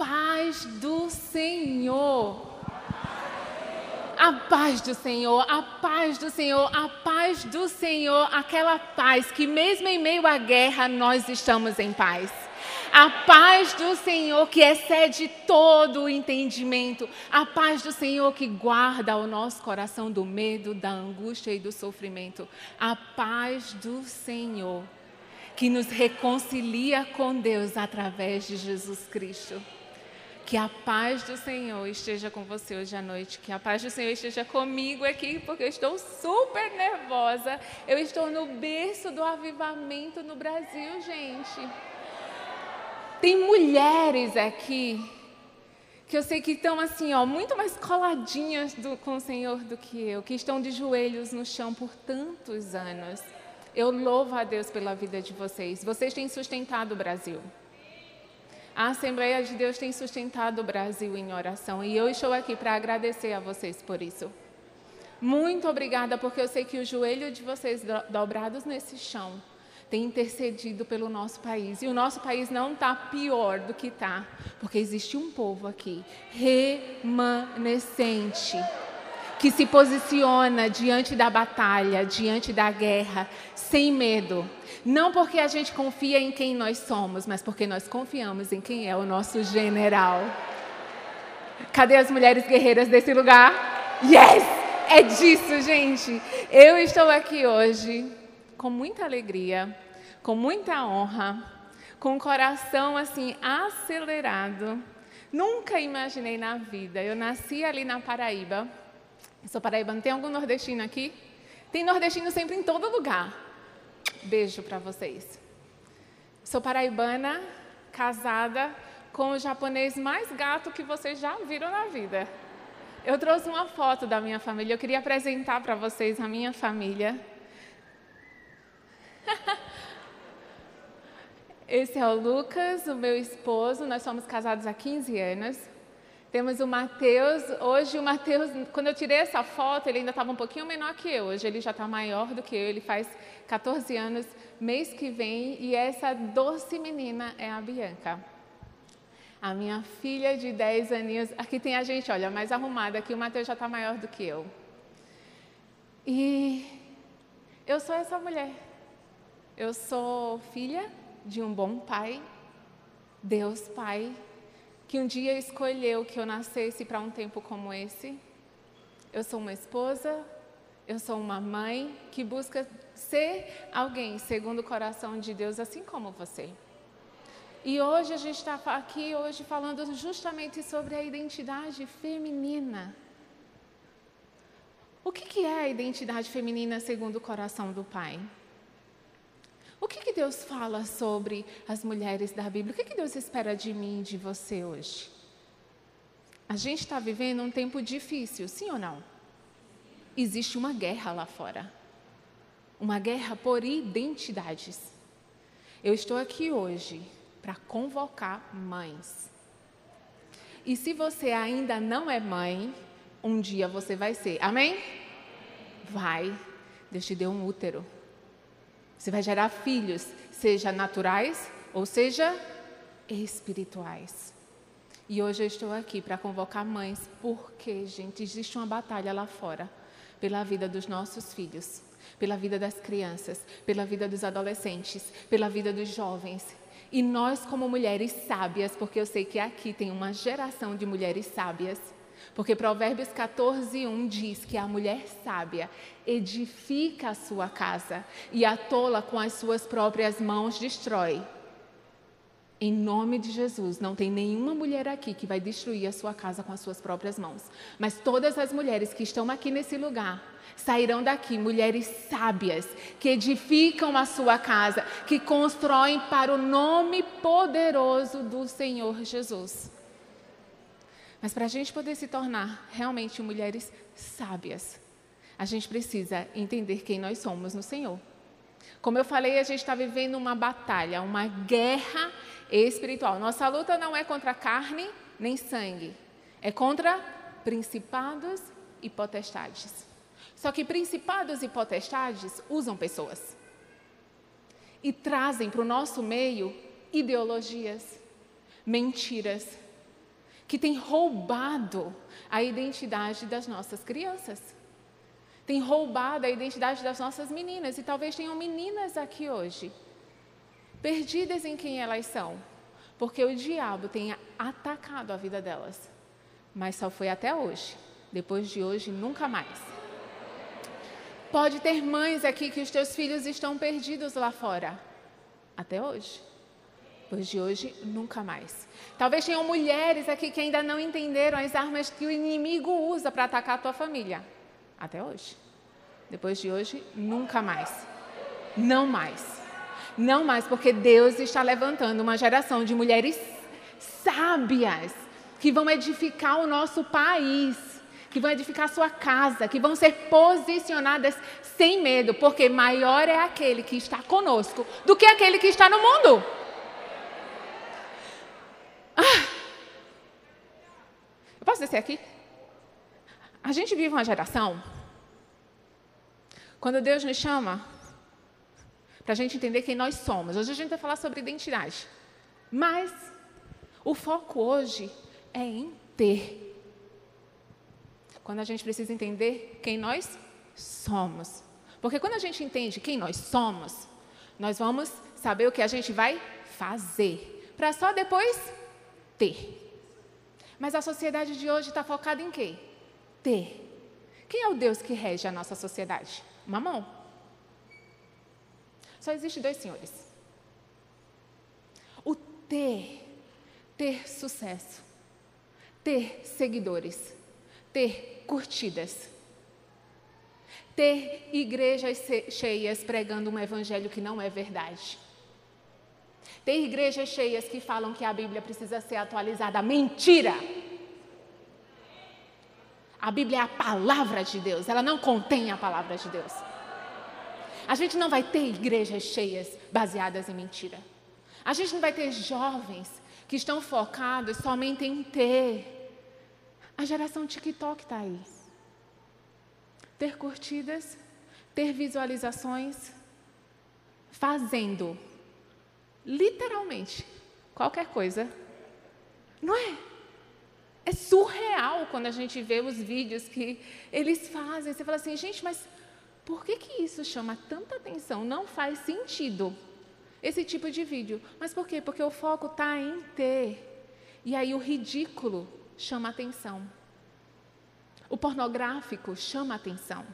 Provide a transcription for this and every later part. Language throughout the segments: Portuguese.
paz do Senhor. A paz do Senhor, a paz do Senhor, a paz do Senhor, aquela paz que, mesmo em meio à guerra, nós estamos em paz. A paz do Senhor que excede todo o entendimento. A paz do Senhor que guarda o nosso coração do medo, da angústia e do sofrimento. A paz do Senhor que nos reconcilia com Deus através de Jesus Cristo. Que a paz do Senhor esteja com você hoje à noite. Que a paz do Senhor esteja comigo aqui, porque eu estou super nervosa. Eu estou no berço do avivamento no Brasil, gente. Tem mulheres aqui que eu sei que estão assim, ó, muito mais coladinhas do, com o Senhor do que eu, que estão de joelhos no chão por tantos anos. Eu louvo a Deus pela vida de vocês. Vocês têm sustentado o Brasil. A Assembleia de Deus tem sustentado o Brasil em oração e eu estou aqui para agradecer a vocês por isso. Muito obrigada, porque eu sei que o joelho de vocês dobrados nesse chão tem intercedido pelo nosso país. E o nosso país não está pior do que está, porque existe um povo aqui remanescente que se posiciona diante da batalha, diante da guerra, sem medo. Não porque a gente confia em quem nós somos, mas porque nós confiamos em quem é o nosso general. Cadê as mulheres guerreiras desse lugar? Yes! É disso, gente. Eu estou aqui hoje com muita alegria, com muita honra, com o coração assim acelerado. Nunca imaginei na vida. Eu nasci ali na Paraíba. Eu sou paraibana. Tem algum nordestino aqui? Tem nordestino sempre em todo lugar. Beijo para vocês. Sou paraibana, casada com o japonês mais gato que vocês já viram na vida. Eu trouxe uma foto da minha família. Eu queria apresentar para vocês a minha família. Esse é o Lucas, o meu esposo. Nós somos casados há 15 anos. Temos o Mateus. Hoje, o Mateus, quando eu tirei essa foto, ele ainda estava um pouquinho menor que eu. Hoje, ele já está maior do que eu. Ele faz 14 anos, mês que vem. E essa doce menina é a Bianca. A minha filha de 10 aninhos. Aqui tem a gente, olha, mais arrumada. Aqui o Mateus já está maior do que eu. E eu sou essa mulher. Eu sou filha de um bom pai, Deus Pai, que um dia escolheu que eu nascesse para um tempo como esse. Eu sou uma esposa, eu sou uma mãe que busca ser alguém segundo o coração de Deus, assim como você. E hoje a gente está aqui hoje falando justamente sobre a identidade feminina. O que, que é a identidade feminina segundo o coração do Pai? O que, que Deus fala sobre as mulheres da Bíblia? O que, que Deus espera de mim e de você hoje? A gente está vivendo um tempo difícil, sim ou não? Existe uma guerra lá fora. Uma guerra por identidades. Eu estou aqui hoje para convocar mães. E se você ainda não é mãe, um dia você vai ser. Amém? Vai. Deus te deu um útero. Você vai gerar filhos, seja naturais ou seja espirituais. E hoje eu estou aqui para convocar mães, porque, gente, existe uma batalha lá fora pela vida dos nossos filhos, pela vida das crianças, pela vida dos adolescentes, pela vida dos jovens. E nós, como mulheres sábias, porque eu sei que aqui tem uma geração de mulheres sábias, porque Provérbios 14, 1 diz que a mulher sábia edifica a sua casa e a tola com as suas próprias mãos destrói. Em nome de Jesus, não tem nenhuma mulher aqui que vai destruir a sua casa com as suas próprias mãos. Mas todas as mulheres que estão aqui nesse lugar sairão daqui, mulheres sábias, que edificam a sua casa, que constroem para o nome poderoso do Senhor Jesus. Mas para a gente poder se tornar realmente mulheres sábias, a gente precisa entender quem nós somos no Senhor. Como eu falei, a gente está vivendo uma batalha, uma guerra espiritual. Nossa luta não é contra carne nem sangue, é contra principados e potestades. Só que principados e potestades usam pessoas e trazem para o nosso meio ideologias, mentiras, que tem roubado a identidade das nossas crianças. Tem roubado a identidade das nossas meninas. E talvez tenham meninas aqui hoje, perdidas em quem elas são, porque o diabo tem atacado a vida delas. Mas só foi até hoje. Depois de hoje, nunca mais. Pode ter mães aqui que os teus filhos estão perdidos lá fora. Até hoje. Depois de hoje, nunca mais. Talvez tenham mulheres aqui que ainda não entenderam as armas que o inimigo usa para atacar a tua família. Até hoje. Depois de hoje, nunca mais. Não mais. Não mais, porque Deus está levantando uma geração de mulheres sábias que vão edificar o nosso país, que vão edificar a sua casa, que vão ser posicionadas sem medo, porque maior é aquele que está conosco do que aquele que está no mundo. Ah. Eu posso descer aqui? A gente vive uma geração, quando Deus nos chama, para a gente entender quem nós somos. Hoje a gente vai falar sobre identidade. Mas o foco hoje é em ter. Quando a gente precisa entender quem nós somos. Porque quando a gente entende quem nós somos, nós vamos saber o que a gente vai fazer. Para só depois ter. Mas a sociedade de hoje está focada em quê? Ter. Quem é o Deus que rege a nossa sociedade? Mamão. Só existe dois senhores. O ter, ter sucesso, ter seguidores, ter curtidas, ter igrejas cheias pregando um evangelho que não é verdade. Ter igrejas cheias que falam que a Bíblia precisa ser atualizada. Mentira! A Bíblia é a palavra de Deus, ela não contém a palavra de Deus. A gente não vai ter igrejas cheias baseadas em mentira. A gente não vai ter jovens que estão focados somente em ter. A geração TikTok está aí. Ter curtidas, ter visualizações, fazendo literalmente qualquer coisa. Não é? É surreal quando a gente vê os vídeos que eles fazem. Você fala assim, gente, mas por que, que isso chama tanta atenção? Não faz sentido esse tipo de vídeo. Mas por quê? Porque o foco está em ter. E aí o ridículo chama atenção. O pornográfico chama atenção.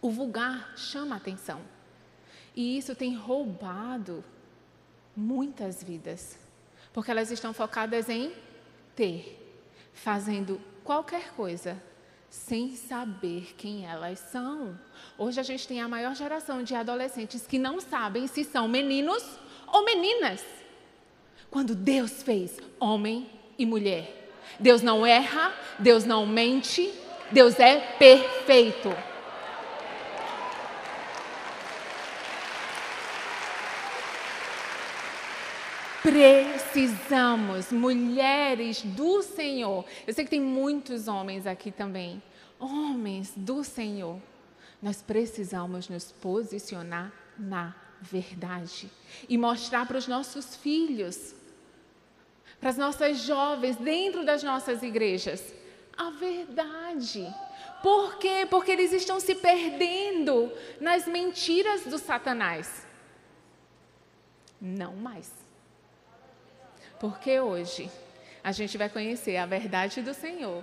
O vulgar chama atenção. E isso tem roubado muitas vidas, porque elas estão focadas em ter, fazendo qualquer coisa sem saber quem elas são. Hoje a gente tem a maior geração de adolescentes que não sabem se são meninos ou meninas. Quando Deus fez homem e mulher. Deus não erra, Deus não mente, Deus é perfeito. Precisamos, mulheres do Senhor. Eu sei que tem muitos homens aqui também. Homens do Senhor. Nós precisamos nos posicionar na verdade e mostrar para os nossos filhos, para as nossas jovens dentro das nossas igrejas, a verdade. Por quê? Porque eles estão se perdendo nas mentiras do Satanás. Não mais. Porque hoje a gente vai conhecer a verdade do Senhor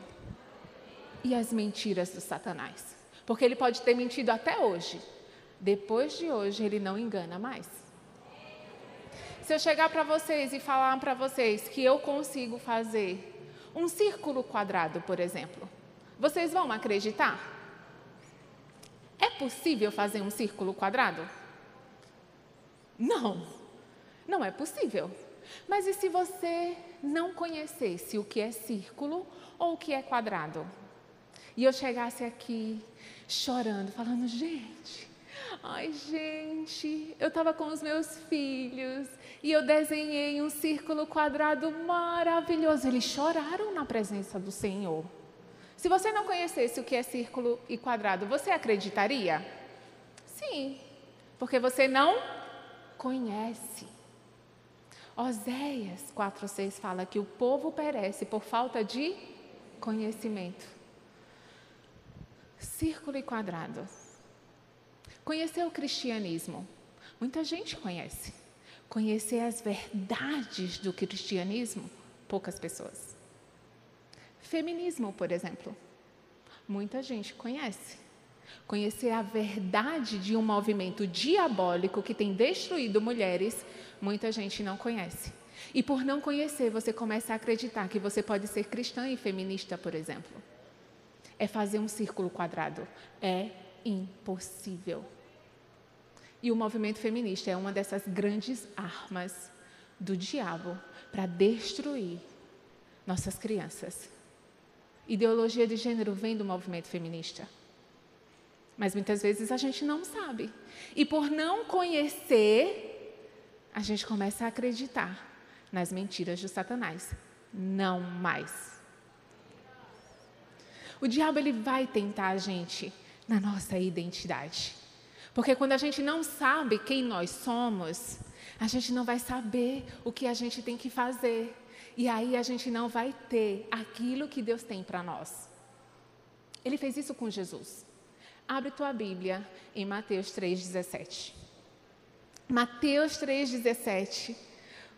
e as mentiras do Satanás. Porque ele pode ter mentido até hoje. Depois de hoje, ele não engana mais. Se eu chegar para vocês e falar para vocês que eu consigo fazer um círculo quadrado, por exemplo, vocês vão acreditar? É possível fazer um círculo quadrado? Não, não é possível. Mas e se você não conhecesse o que é círculo ou o que é quadrado? E eu chegasse aqui chorando, falando, gente, ai gente, eu estava com os meus filhos e eu desenhei um círculo quadrado maravilhoso. Eles choraram na presença do Senhor. Se você não conhecesse o que é círculo e quadrado, você acreditaria? Sim, porque você não conhece. Oséias 4,6 fala que o povo perece por falta de conhecimento. Círculo e quadrado. Conhecer o cristianismo. Muita gente conhece. Conhecer as verdades do cristianismo, poucas pessoas. Feminismo, por exemplo. Muita gente conhece. Conhecer a verdade de um movimento diabólico que tem destruído mulheres, muita gente não conhece. E por não conhecer, você começa a acreditar que você pode ser cristã e feminista, por exemplo. É fazer um círculo quadrado. É impossível. E o movimento feminista é uma dessas grandes armas do diabo para destruir nossas crianças. Ideologia de gênero vem do movimento feminista. Mas muitas vezes a gente não sabe. E por não conhecer, a gente começa a acreditar nas mentiras de Satanás. Não mais. O diabo ele vai tentar a gente na nossa identidade. Porque quando a gente não sabe quem nós somos, a gente não vai saber o que a gente tem que fazer. E aí a gente não vai ter aquilo que Deus tem para nós. Ele fez isso com Jesus. Abre tua Bíblia em Mateus 3,17. Mateus 3,17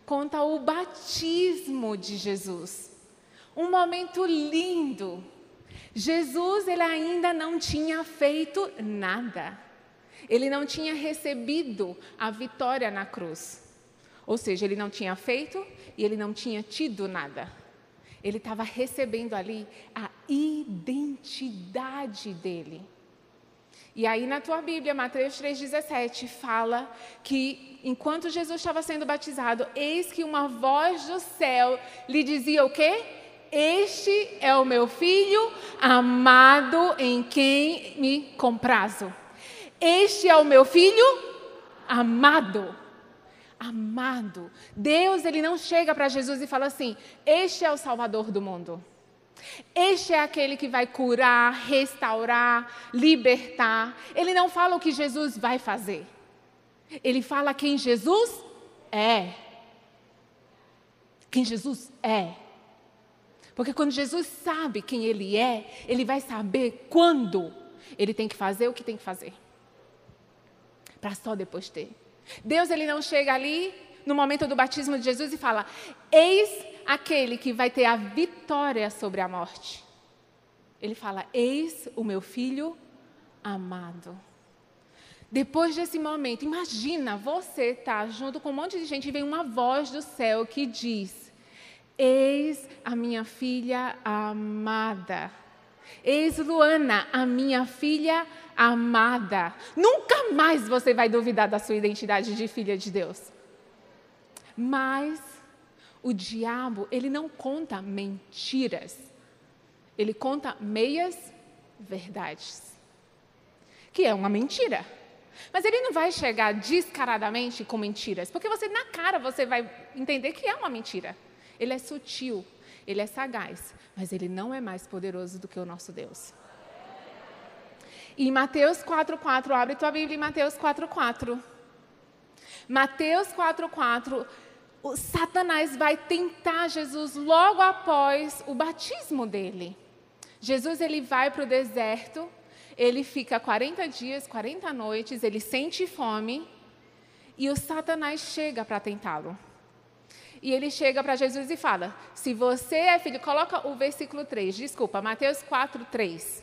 conta o batismo de Jesus. Um momento lindo. Jesus ele ainda não tinha feito nada. Ele não tinha recebido a vitória na cruz. Ou seja, ele não tinha feito e ele não tinha tido nada. Ele estava recebendo ali a identidade dele. E aí na tua Bíblia, Mateus 3,17, fala que enquanto Jesus estava sendo batizado, eis que uma voz do céu lhe dizia o quê? Este é o meu filho amado em quem me comprazo. Este é o meu filho amado. Amado. Deus, ele não chega para Jesus e fala assim: Este é o Salvador do mundo. Este é aquele que vai curar, restaurar, libertar. Ele não fala o que Jesus vai fazer. Ele fala quem Jesus é. Quem Jesus é. Porque quando Jesus sabe quem ele é, ele vai saber quando ele tem que fazer o que tem que fazer para só depois ter. Deus ele não chega ali no momento do batismo de Jesus e fala: Eis aquele que vai ter a vitória sobre a morte. Ele fala: Eis o meu filho amado. Depois desse momento, imagina você estar tá junto com um monte de gente e vem uma voz do céu que diz: Eis a minha filha amada. Eis Luana, a minha filha amada. Nunca mais você vai duvidar da sua identidade de filha de Deus. Mas o diabo, ele não conta mentiras. Ele conta meias verdades. Que é uma mentira. Mas ele não vai chegar descaradamente com mentiras, porque você na cara você vai entender que é uma mentira. Ele é sutil, ele é sagaz, mas ele não é mais poderoso do que o nosso Deus. E Mateus 4,4, abre tua Bíblia em Mateus 4,4. Mateus 4,4, o Satanás vai tentar Jesus logo após o batismo dele. Jesus ele vai para o deserto, ele fica 40 dias, 40 noites, ele sente fome e o Satanás chega para tentá-lo. E ele chega para Jesus e fala: Se você é filho, coloca o versículo 3, desculpa, Mateus 4, 3.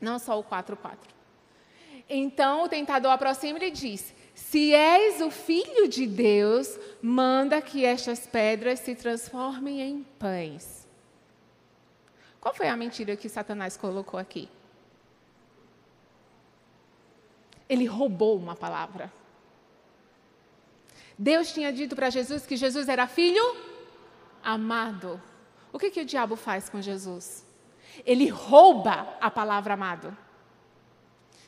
Não só o 4, 4. Então o tentador aproxima e diz: Se és o filho de Deus, manda que estas pedras se transformem em pães. Qual foi a mentira que Satanás colocou aqui? Ele roubou uma palavra. Deus tinha dito para Jesus que Jesus era filho amado. O que, que o diabo faz com Jesus? Ele rouba a palavra amado.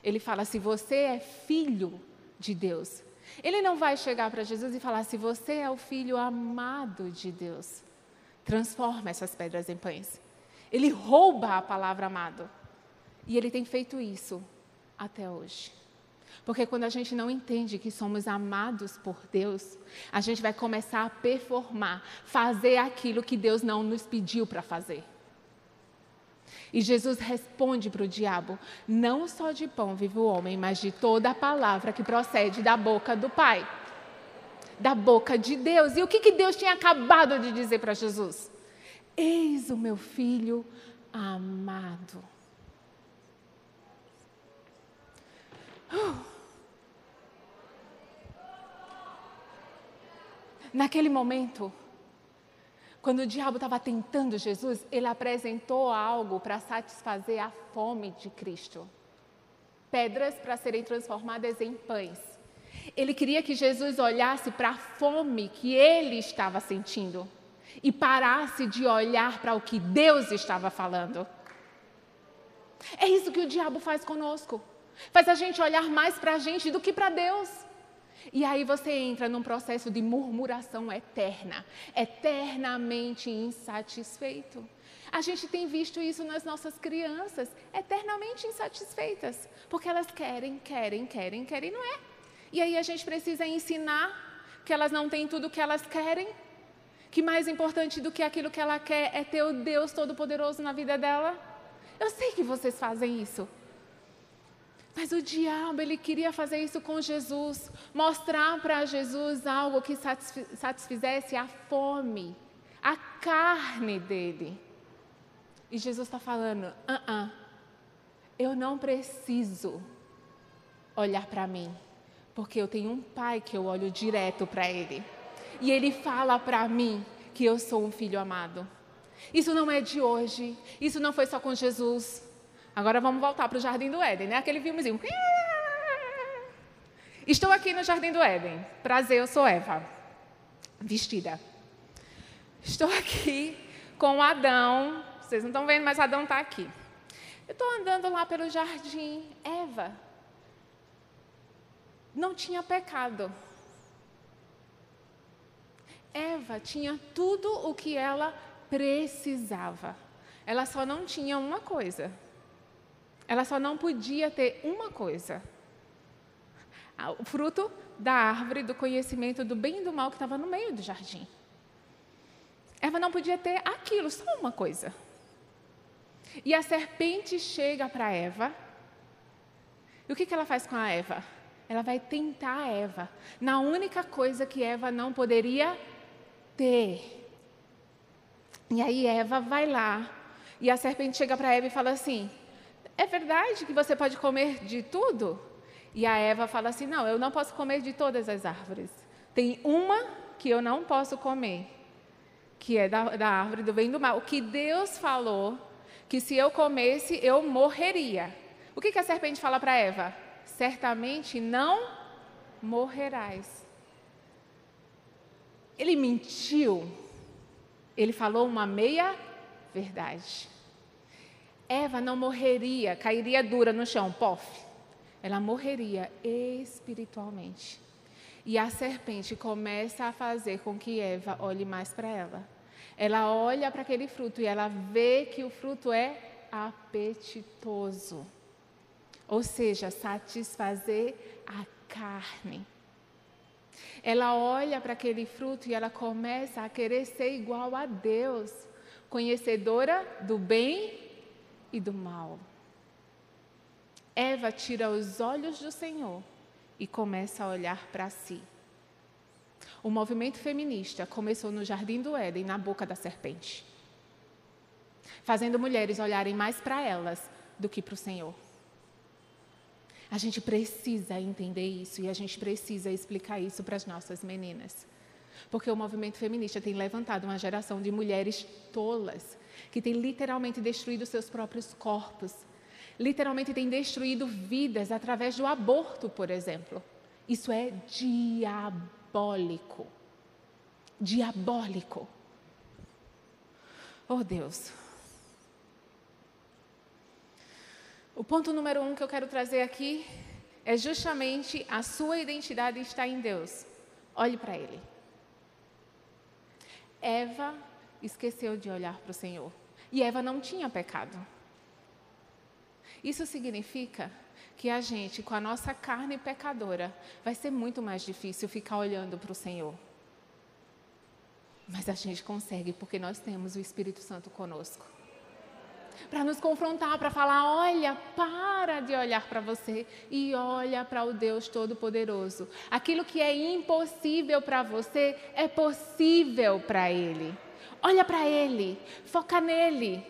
Ele fala: se você é filho de Deus. Ele não vai chegar para Jesus e falar: se você é o filho amado de Deus, transforma essas pedras em pães. Ele rouba a palavra amado. E ele tem feito isso até hoje. Porque quando a gente não entende que somos amados por Deus, a gente vai começar a performar, fazer aquilo que Deus não nos pediu para fazer. E Jesus responde para o diabo: Não só de pão vive o homem, mas de toda a palavra que procede da boca do Pai, da boca de Deus. E o que, que Deus tinha acabado de dizer para Jesus? Eis o meu filho amado. Uh. Naquele momento, quando o diabo estava tentando Jesus, ele apresentou algo para satisfazer a fome de Cristo. Pedras para serem transformadas em pães. Ele queria que Jesus olhasse para a fome que ele estava sentindo e parasse de olhar para o que Deus estava falando. É isso que o diabo faz conosco. Faz a gente olhar mais para a gente do que para Deus. E aí você entra num processo de murmuração eterna, eternamente insatisfeito. A gente tem visto isso nas nossas crianças, eternamente insatisfeitas, porque elas querem, querem, querem, querem, não é? E aí a gente precisa ensinar que elas não têm tudo o que elas querem, que mais importante do que aquilo que ela quer é ter o Deus Todo-Poderoso na vida dela. Eu sei que vocês fazem isso. Mas o diabo, ele queria fazer isso com Jesus, mostrar para Jesus algo que satisfizesse a fome, a carne dele. E Jesus está falando: uh -uh, eu não preciso olhar para mim, porque eu tenho um pai que eu olho direto para ele. E ele fala para mim que eu sou um filho amado. Isso não é de hoje, isso não foi só com Jesus. Agora vamos voltar para o Jardim do Éden, né? Aquele filmezinho. Estou aqui no Jardim do Éden. Prazer, eu sou Eva, vestida. Estou aqui com Adão. Vocês não estão vendo, mas Adão está aqui. Eu estou andando lá pelo jardim. Eva não tinha pecado. Eva tinha tudo o que ela precisava. Ela só não tinha uma coisa. Ela só não podia ter uma coisa: o fruto da árvore do conhecimento do bem e do mal que estava no meio do jardim. Eva não podia ter aquilo, só uma coisa. E a serpente chega para Eva. E o que, que ela faz com a Eva? Ela vai tentar a Eva na única coisa que Eva não poderia ter. E aí Eva vai lá. E a serpente chega para Eva e fala assim: é verdade que você pode comer de tudo? E a Eva fala assim: Não, eu não posso comer de todas as árvores. Tem uma que eu não posso comer, que é da, da árvore do bem e do mal. O que Deus falou que se eu comesse, eu morreria. O que, que a serpente fala para Eva? Certamente não morrerás. Ele mentiu. Ele falou uma meia verdade. Eva não morreria, cairia dura no chão, pof. Ela morreria espiritualmente. E a serpente começa a fazer com que Eva olhe mais para ela. Ela olha para aquele fruto e ela vê que o fruto é apetitoso. Ou seja, satisfazer a carne. Ela olha para aquele fruto e ela começa a querer ser igual a Deus, conhecedora do bem e do mal. Eva tira os olhos do Senhor e começa a olhar para si. O movimento feminista começou no Jardim do Éden, na boca da serpente, fazendo mulheres olharem mais para elas do que para o Senhor. A gente precisa entender isso e a gente precisa explicar isso para as nossas meninas. Porque o movimento feminista tem levantado uma geração de mulheres tolas que tem literalmente destruído seus próprios corpos, literalmente tem destruído vidas através do aborto, por exemplo. Isso é diabólico. Diabólico. Oh Deus. O ponto número um que eu quero trazer aqui é justamente a sua identidade está em Deus. Olhe para Ele. Eva esqueceu de olhar para o Senhor. E Eva não tinha pecado. Isso significa que a gente, com a nossa carne pecadora, vai ser muito mais difícil ficar olhando para o Senhor. Mas a gente consegue porque nós temos o Espírito Santo conosco. Para nos confrontar, para falar: olha, para de olhar para você e olha para o Deus Todo-Poderoso. Aquilo que é impossível para você é possível para Ele. Olha para Ele, foca nele.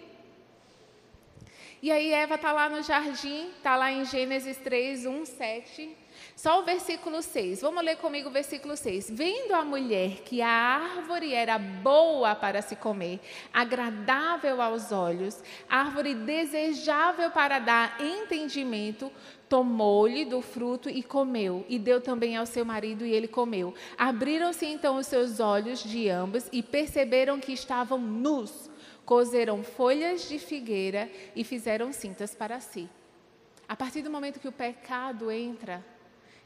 E aí Eva está lá no jardim, está lá em Gênesis 3, 1, 7. Só o versículo 6. Vamos ler comigo o versículo 6. Vendo a mulher que a árvore era boa para se comer, agradável aos olhos, árvore desejável para dar entendimento, tomou-lhe do fruto e comeu, e deu também ao seu marido, e ele comeu. Abriram-se então os seus olhos de ambos e perceberam que estavam nus cozeram folhas de figueira e fizeram cintas para si. A partir do momento que o pecado entra,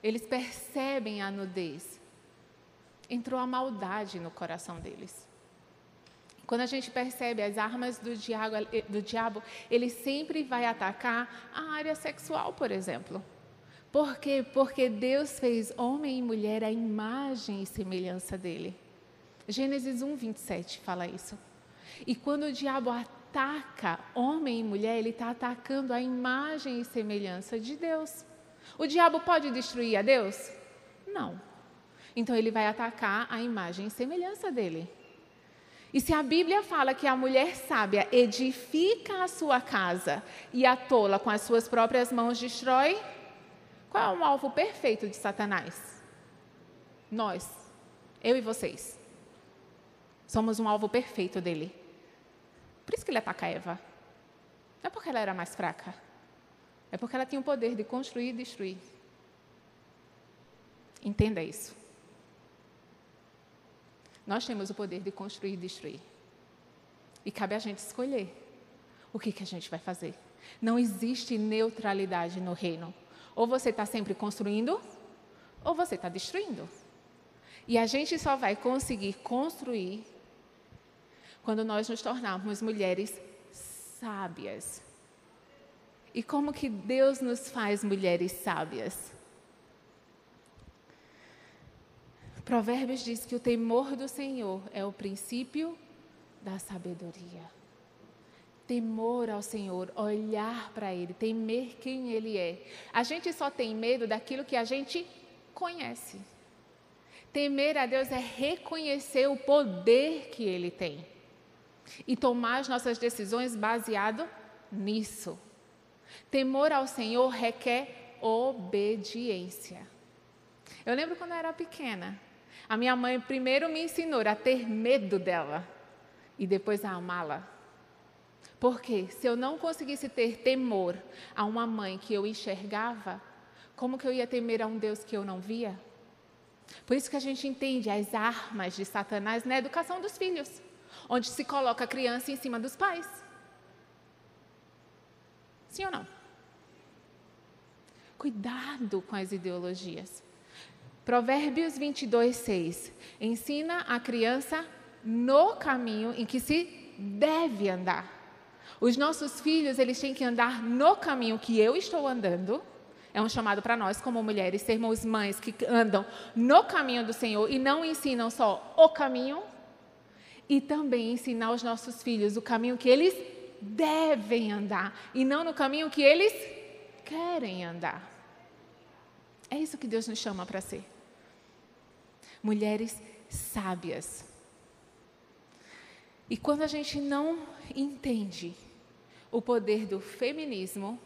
eles percebem a nudez. Entrou a maldade no coração deles. Quando a gente percebe as armas do diabo, do diabo, ele sempre vai atacar a área sexual, por exemplo. Por quê? Porque Deus fez homem e mulher à imagem e semelhança dele. Gênesis 1, 27 fala isso. E quando o diabo ataca homem e mulher, ele está atacando a imagem e semelhança de Deus. O diabo pode destruir a Deus? Não. Então ele vai atacar a imagem e semelhança dele. E se a Bíblia fala que a mulher sábia edifica a sua casa e a tola com as suas próprias mãos destrói, qual é o alvo perfeito de Satanás? Nós, eu e vocês. Somos um alvo perfeito dele. Por isso que ele ataca Eva. Não é porque ela era mais fraca. É porque ela tinha o poder de construir e destruir. Entenda isso. Nós temos o poder de construir e destruir. E cabe a gente escolher o que, que a gente vai fazer. Não existe neutralidade no reino. Ou você está sempre construindo, ou você está destruindo. E a gente só vai conseguir construir quando nós nos tornarmos mulheres sábias. E como que Deus nos faz mulheres sábias? Provérbios diz que o temor do Senhor é o princípio da sabedoria. Temor ao Senhor, olhar para Ele, temer quem Ele é. A gente só tem medo daquilo que a gente conhece. Temer a Deus é reconhecer o poder que Ele tem e tomar as nossas decisões baseado nisso. Temor ao Senhor requer obediência. Eu lembro quando eu era pequena, a minha mãe primeiro me ensinou a ter medo dela e depois a amá-la. Porque se eu não conseguisse ter temor a uma mãe que eu enxergava, como que eu ia temer a um Deus que eu não via? Por isso que a gente entende as armas de Satanás na educação dos filhos onde se coloca a criança em cima dos pais. Sim ou não? Cuidado com as ideologias. Provérbios 22, 6. Ensina a criança no caminho em que se deve andar. Os nossos filhos, eles têm que andar no caminho que eu estou andando. É um chamado para nós, como mulheres, sermos mães que andam no caminho do Senhor e não ensinam só o caminho, e também ensinar aos nossos filhos o caminho que eles devem andar e não no caminho que eles querem andar. É isso que Deus nos chama para ser. Mulheres sábias. E quando a gente não entende o poder do feminismo,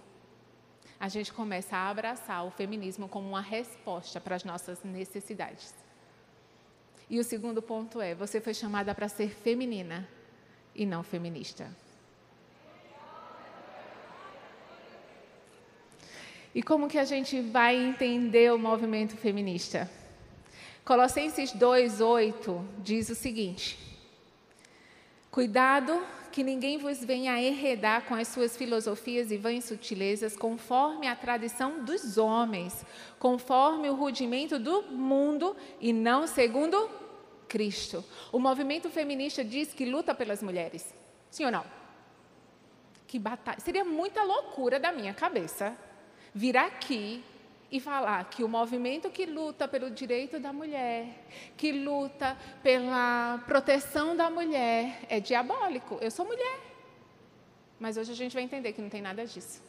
a gente começa a abraçar o feminismo como uma resposta para as nossas necessidades. E o segundo ponto é: você foi chamada para ser feminina e não feminista. E como que a gente vai entender o movimento feminista? Colossenses 2:8 diz o seguinte: Cuidado que ninguém vos venha enredar com as suas filosofias e vãs sutilezas, conforme a tradição dos homens, conforme o rudimento do mundo e não segundo Cristo. O movimento feminista diz que luta pelas mulheres. Sim ou não? que batalha. Seria muita loucura da minha cabeça vir aqui e falar que o movimento que luta pelo direito da mulher, que luta pela proteção da mulher, é diabólico. Eu sou mulher. Mas hoje a gente vai entender que não tem nada disso.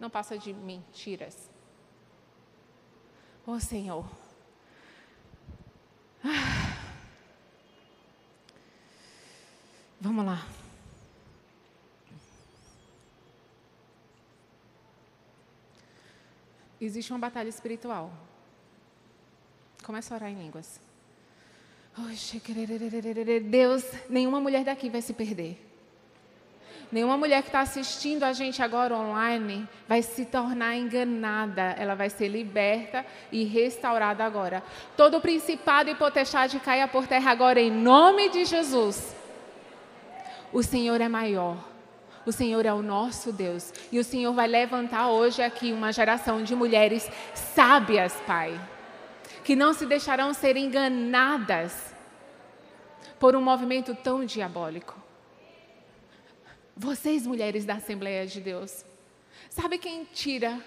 Não passa de mentiras. Ô oh, Senhor. Ah. Vamos lá. Existe uma batalha espiritual. Começa a orar em línguas. Deus, nenhuma mulher daqui vai se perder. Nenhuma mulher que está assistindo a gente agora online vai se tornar enganada. Ela vai ser liberta e restaurada agora. Todo principado e potestade caia por terra agora em nome de Jesus. O Senhor é maior. O Senhor é o nosso Deus. E o Senhor vai levantar hoje aqui uma geração de mulheres sábias, Pai, que não se deixarão ser enganadas por um movimento tão diabólico. Vocês, mulheres da Assembleia de Deus, sabe quem tira,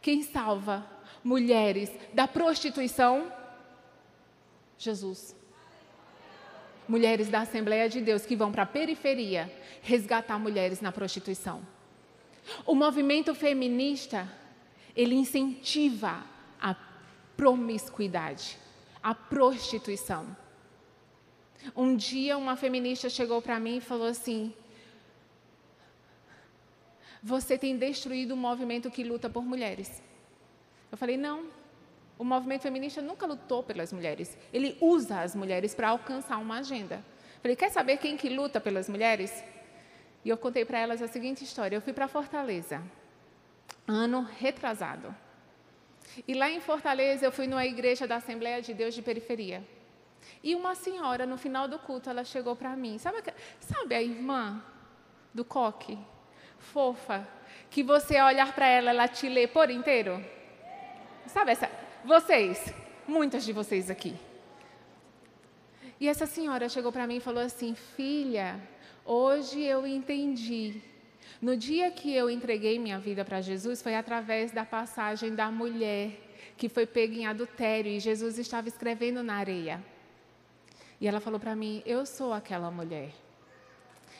quem salva mulheres da prostituição? Jesus mulheres da Assembleia de Deus que vão para a periferia resgatar mulheres na prostituição. O movimento feminista, ele incentiva a promiscuidade, a prostituição. Um dia uma feminista chegou para mim e falou assim: Você tem destruído o movimento que luta por mulheres. Eu falei: Não, o movimento feminista nunca lutou pelas mulheres. Ele usa as mulheres para alcançar uma agenda. Falei, quer saber quem que luta pelas mulheres? E eu contei para elas a seguinte história. Eu fui para Fortaleza, ano retrasado. E lá em Fortaleza eu fui numa igreja da Assembleia de Deus de periferia. E uma senhora, no final do culto, ela chegou para mim. Sabe, sabe a irmã do coque? Fofa. Que você olhar para ela, ela te lê por inteiro? Sabe essa? Vocês, muitas de vocês aqui. E essa senhora chegou para mim e falou assim: Filha, hoje eu entendi. No dia que eu entreguei minha vida para Jesus, foi através da passagem da mulher que foi pega em adultério e Jesus estava escrevendo na areia. E ela falou para mim: Eu sou aquela mulher.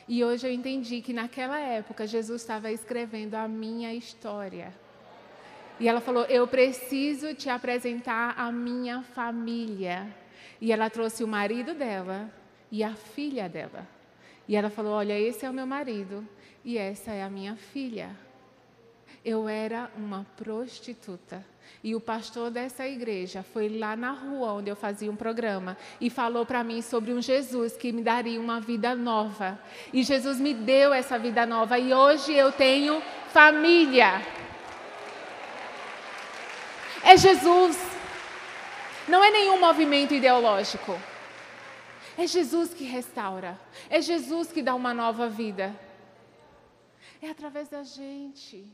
E hoje eu entendi que naquela época Jesus estava escrevendo a minha história. E ela falou: Eu preciso te apresentar a minha família. E ela trouxe o marido dela e a filha dela. E ela falou: Olha, esse é o meu marido e essa é a minha filha. Eu era uma prostituta. E o pastor dessa igreja foi lá na rua onde eu fazia um programa e falou para mim sobre um Jesus que me daria uma vida nova. E Jesus me deu essa vida nova e hoje eu tenho família. É Jesus. Não é nenhum movimento ideológico. É Jesus que restaura. É Jesus que dá uma nova vida. É através da gente.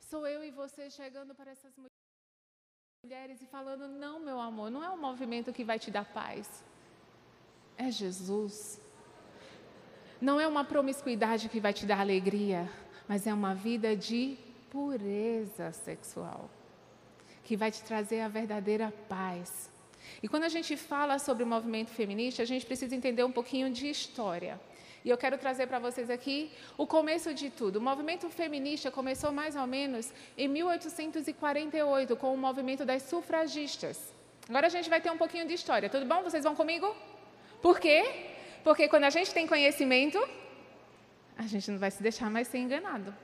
Sou eu e você chegando para essas mulheres e falando: não, meu amor, não é um movimento que vai te dar paz. É Jesus. Não é uma promiscuidade que vai te dar alegria, mas é uma vida de pureza sexual que vai te trazer a verdadeira paz. E quando a gente fala sobre o movimento feminista, a gente precisa entender um pouquinho de história. E eu quero trazer para vocês aqui o começo de tudo. O movimento feminista começou mais ou menos em 1848 com o movimento das sufragistas. Agora a gente vai ter um pouquinho de história, tudo bom? Vocês vão comigo? Por quê? Porque quando a gente tem conhecimento, a gente não vai se deixar mais ser enganado.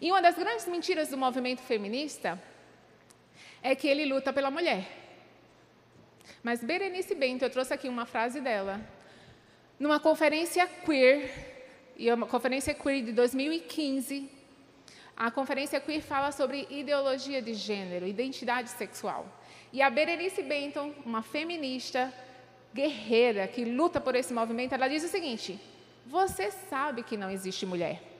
E uma das grandes mentiras do movimento feminista é que ele luta pela mulher. Mas Berenice Bento, eu trouxe aqui uma frase dela, numa conferência queer, e é uma conferência queer de 2015, a conferência queer fala sobre ideologia de gênero, identidade sexual. E a Berenice Benton, uma feminista guerreira que luta por esse movimento, ela diz o seguinte: Você sabe que não existe mulher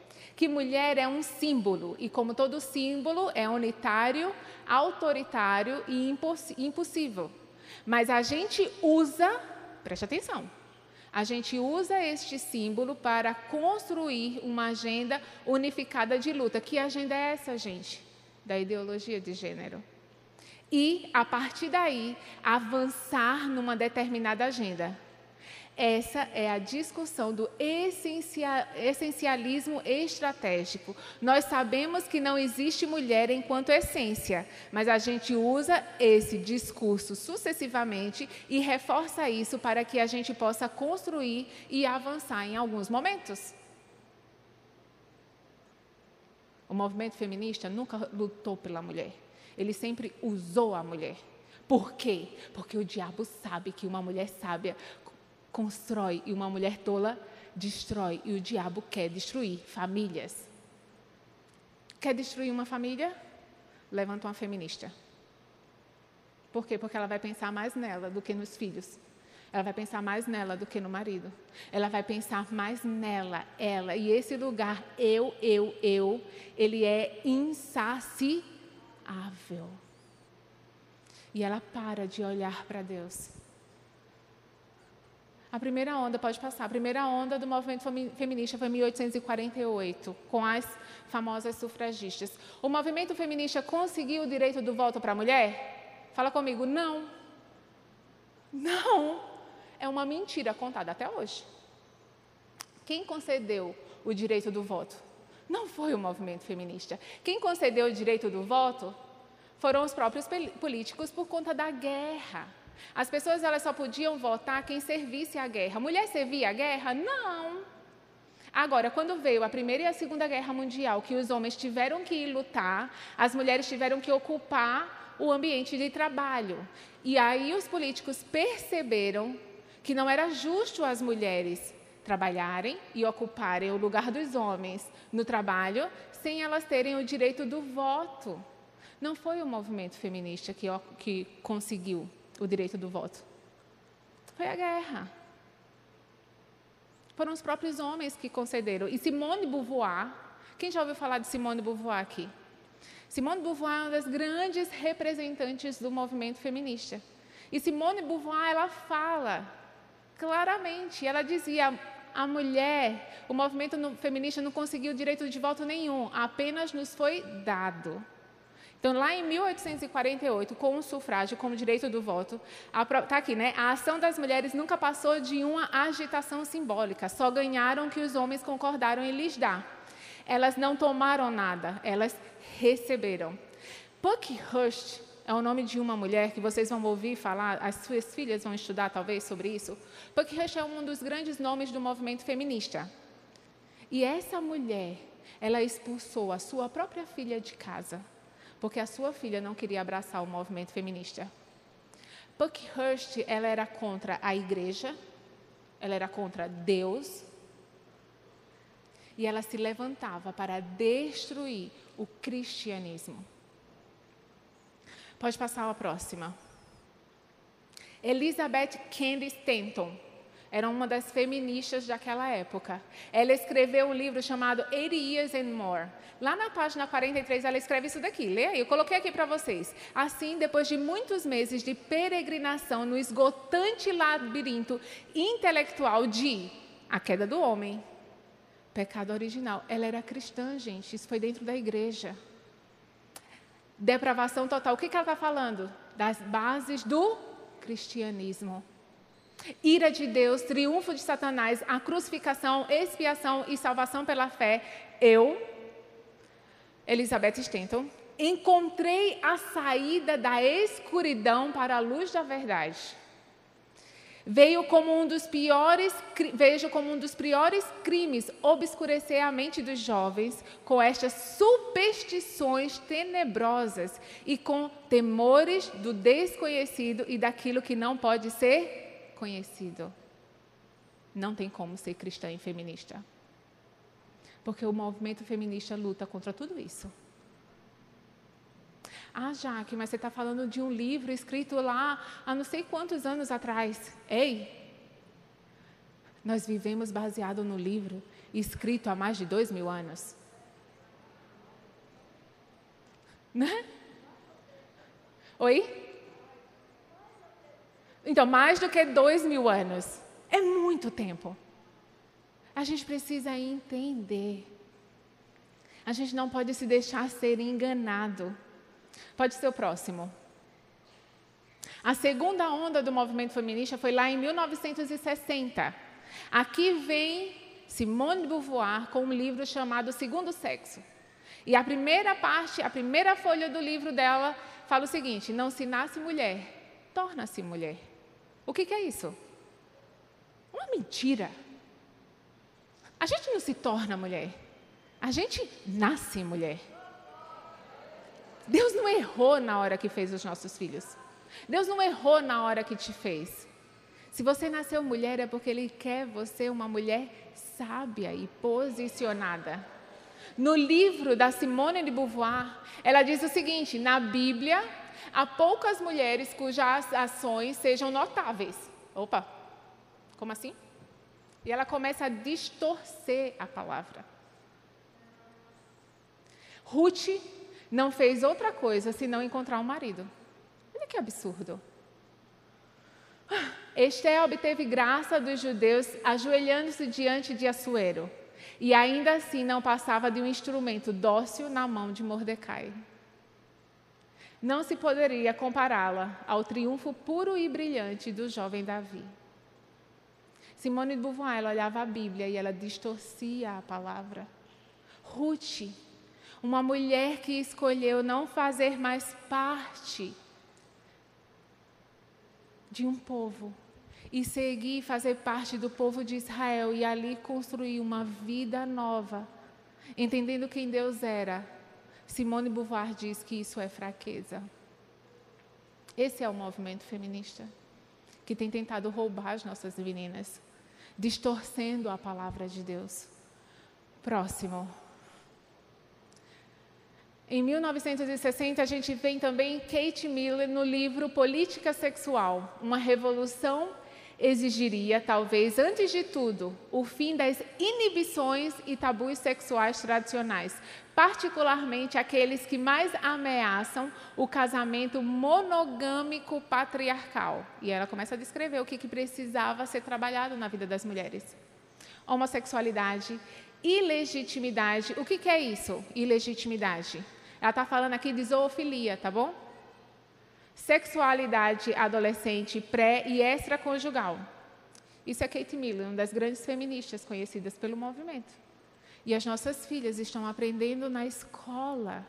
que mulher é um símbolo e, como todo símbolo, é unitário, autoritário e impossível. Mas a gente usa, preste atenção, A gente usa este símbolo para construir uma agenda unificada de luta. Que agenda é essa, gente? Da ideologia de gênero. E, a partir daí, avançar numa determinada agenda. Essa é a discussão do essencialismo estratégico. Nós sabemos que não existe mulher enquanto essência, mas a gente usa esse discurso sucessivamente e reforça isso para que a gente possa construir e avançar em alguns momentos. O movimento feminista nunca lutou pela mulher, ele sempre usou a mulher. Por quê? Porque o diabo sabe que uma mulher sábia constrói e uma mulher tola destrói. E o diabo quer destruir famílias. Quer destruir uma família? Levanta uma feminista. Por quê? Porque ela vai pensar mais nela do que nos filhos. Ela vai pensar mais nela do que no marido. Ela vai pensar mais nela, ela. E esse lugar, eu, eu, eu, ele é insaciável. E ela para de olhar para Deus. A primeira onda, pode passar, a primeira onda do movimento feminista foi em 1848, com as famosas sufragistas. O movimento feminista conseguiu o direito do voto para a mulher? Fala comigo, não. Não. É uma mentira contada até hoje. Quem concedeu o direito do voto? Não foi o movimento feminista. Quem concedeu o direito do voto foram os próprios políticos por conta da guerra. As pessoas elas só podiam votar quem servisse a guerra. Mulher servia a guerra? Não. Agora, quando veio a Primeira e a Segunda Guerra Mundial, que os homens tiveram que ir lutar, as mulheres tiveram que ocupar o ambiente de trabalho. E aí os políticos perceberam que não era justo as mulheres trabalharem e ocuparem o lugar dos homens no trabalho sem elas terem o direito do voto. Não foi o movimento feminista que, que conseguiu o direito do voto? Foi a guerra. Foram os próprios homens que concederam. E Simone Beauvoir, quem já ouviu falar de Simone Beauvoir aqui? Simone Beauvoir é uma das grandes representantes do movimento feminista. E Simone Beauvoir, ela fala claramente, ela dizia, a mulher, o movimento feminista não conseguiu direito de voto nenhum, apenas nos foi dado. Então, lá em 1848, com o sufrágio como direito do voto, está aqui, né? A ação das mulheres nunca passou de uma agitação simbólica, só ganharam que os homens concordaram em lhes dar. Elas não tomaram nada, elas receberam. Puckhurst é o nome de uma mulher que vocês vão ouvir falar, as suas filhas vão estudar talvez sobre isso. Puckhurst é um dos grandes nomes do movimento feminista. E essa mulher, ela expulsou a sua própria filha de casa porque a sua filha não queria abraçar o movimento feminista. Puckhurst, ela era contra a igreja, ela era contra Deus, e ela se levantava para destruir o cristianismo. Pode passar a próxima. Elizabeth Candice Stanton era uma das feministas daquela época. Ela escreveu um livro chamado 80 Years and More. Lá na página 43, ela escreve isso daqui. Leia aí, eu coloquei aqui para vocês. Assim, depois de muitos meses de peregrinação no esgotante labirinto intelectual de A Queda do Homem, Pecado Original. Ela era cristã, gente. Isso foi dentro da igreja. Depravação total. O que, que ela está falando? Das bases do cristianismo. Ira de Deus, triunfo de Satanás, a crucificação, expiação e salvação pela fé. Eu, Elizabeth Stanton, encontrei a saída da escuridão para a luz da verdade. Veio como um dos piores, vejo como um dos piores crimes obscurecer a mente dos jovens com estas superstições tenebrosas e com temores do desconhecido e daquilo que não pode ser conhecido, não tem como ser cristã e feminista. Porque o movimento feminista luta contra tudo isso. Ah, Jaque, mas você está falando de um livro escrito lá há não sei quantos anos atrás. Ei! Nós vivemos baseado no livro escrito há mais de dois mil anos. Né? Oi? Então, mais do que dois mil anos. É muito tempo. A gente precisa entender. A gente não pode se deixar ser enganado. Pode ser o próximo. A segunda onda do movimento feminista foi lá em 1960. Aqui vem Simone de Beauvoir com um livro chamado Segundo Sexo. E a primeira parte, a primeira folha do livro dela fala o seguinte: não se nasce mulher, torna-se mulher. O que, que é isso? Uma mentira. A gente não se torna mulher, a gente nasce mulher. Deus não errou na hora que fez os nossos filhos. Deus não errou na hora que te fez. Se você nasceu mulher é porque Ele quer você uma mulher sábia e posicionada. No livro da Simone de Beauvoir, ela diz o seguinte: na Bíblia, há poucas mulheres cujas ações sejam notáveis. Opa, como assim? E ela começa a distorcer a palavra. Ruth não fez outra coisa senão encontrar um marido. Olha que absurdo. Esté obteve graça dos judeus ajoelhando-se diante de Assuero, e ainda assim não passava de um instrumento dócil na mão de Mordecai. Não se poderia compará-la ao triunfo puro e brilhante do jovem Davi. Simone de Beauvoir, ela olhava a Bíblia e ela distorcia a palavra. Ruth, uma mulher que escolheu não fazer mais parte de um povo e seguir fazer parte do povo de Israel e ali construir uma vida nova, entendendo quem Deus era. Simone Beauvoir diz que isso é fraqueza. Esse é o movimento feminista que tem tentado roubar as nossas meninas, distorcendo a palavra de Deus. Próximo. Em 1960, a gente vem também Kate Miller no livro Política Sexual, uma revolução exigiria, talvez, antes de tudo, o fim das inibições e tabus sexuais tradicionais, particularmente aqueles que mais ameaçam o casamento monogâmico patriarcal. E ela começa a descrever o que, que precisava ser trabalhado na vida das mulheres: homossexualidade, ilegitimidade. O que, que é isso? Ilegitimidade. Ela está falando aqui de zoofilia, tá bom? Sexualidade adolescente, pré e extraconjugal. Isso é Kate Miller, uma das grandes feministas conhecidas pelo movimento. E as nossas filhas estão aprendendo na escola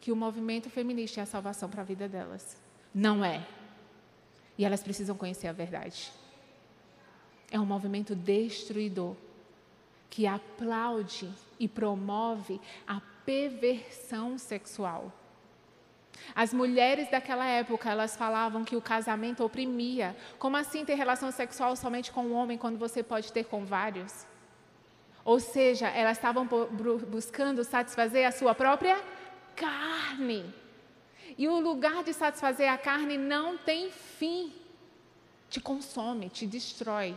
que o movimento feminista é a salvação para a vida delas. Não é. E elas precisam conhecer a verdade. É um movimento destruidor que aplaude e promove a perversão sexual. As mulheres daquela época, elas falavam que o casamento oprimia. Como assim ter relação sexual somente com um homem quando você pode ter com vários? Ou seja, elas estavam buscando satisfazer a sua própria carne. E o lugar de satisfazer a carne não tem fim. Te consome, te destrói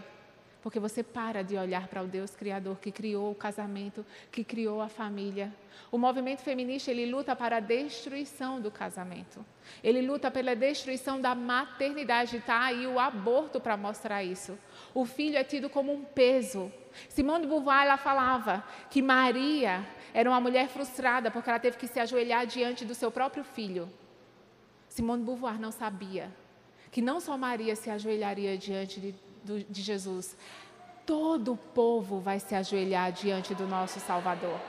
porque você para de olhar para o Deus Criador que criou o casamento, que criou a família. O movimento feminista ele luta para a destruição do casamento. Ele luta pela destruição da maternidade. Está aí o aborto para mostrar isso. O filho é tido como um peso. Simone de Beauvoir ela falava que Maria era uma mulher frustrada porque ela teve que se ajoelhar diante do seu próprio filho. Simone de Beauvoir não sabia que não só Maria se ajoelharia diante de de Jesus, todo o povo vai se ajoelhar diante do nosso Salvador.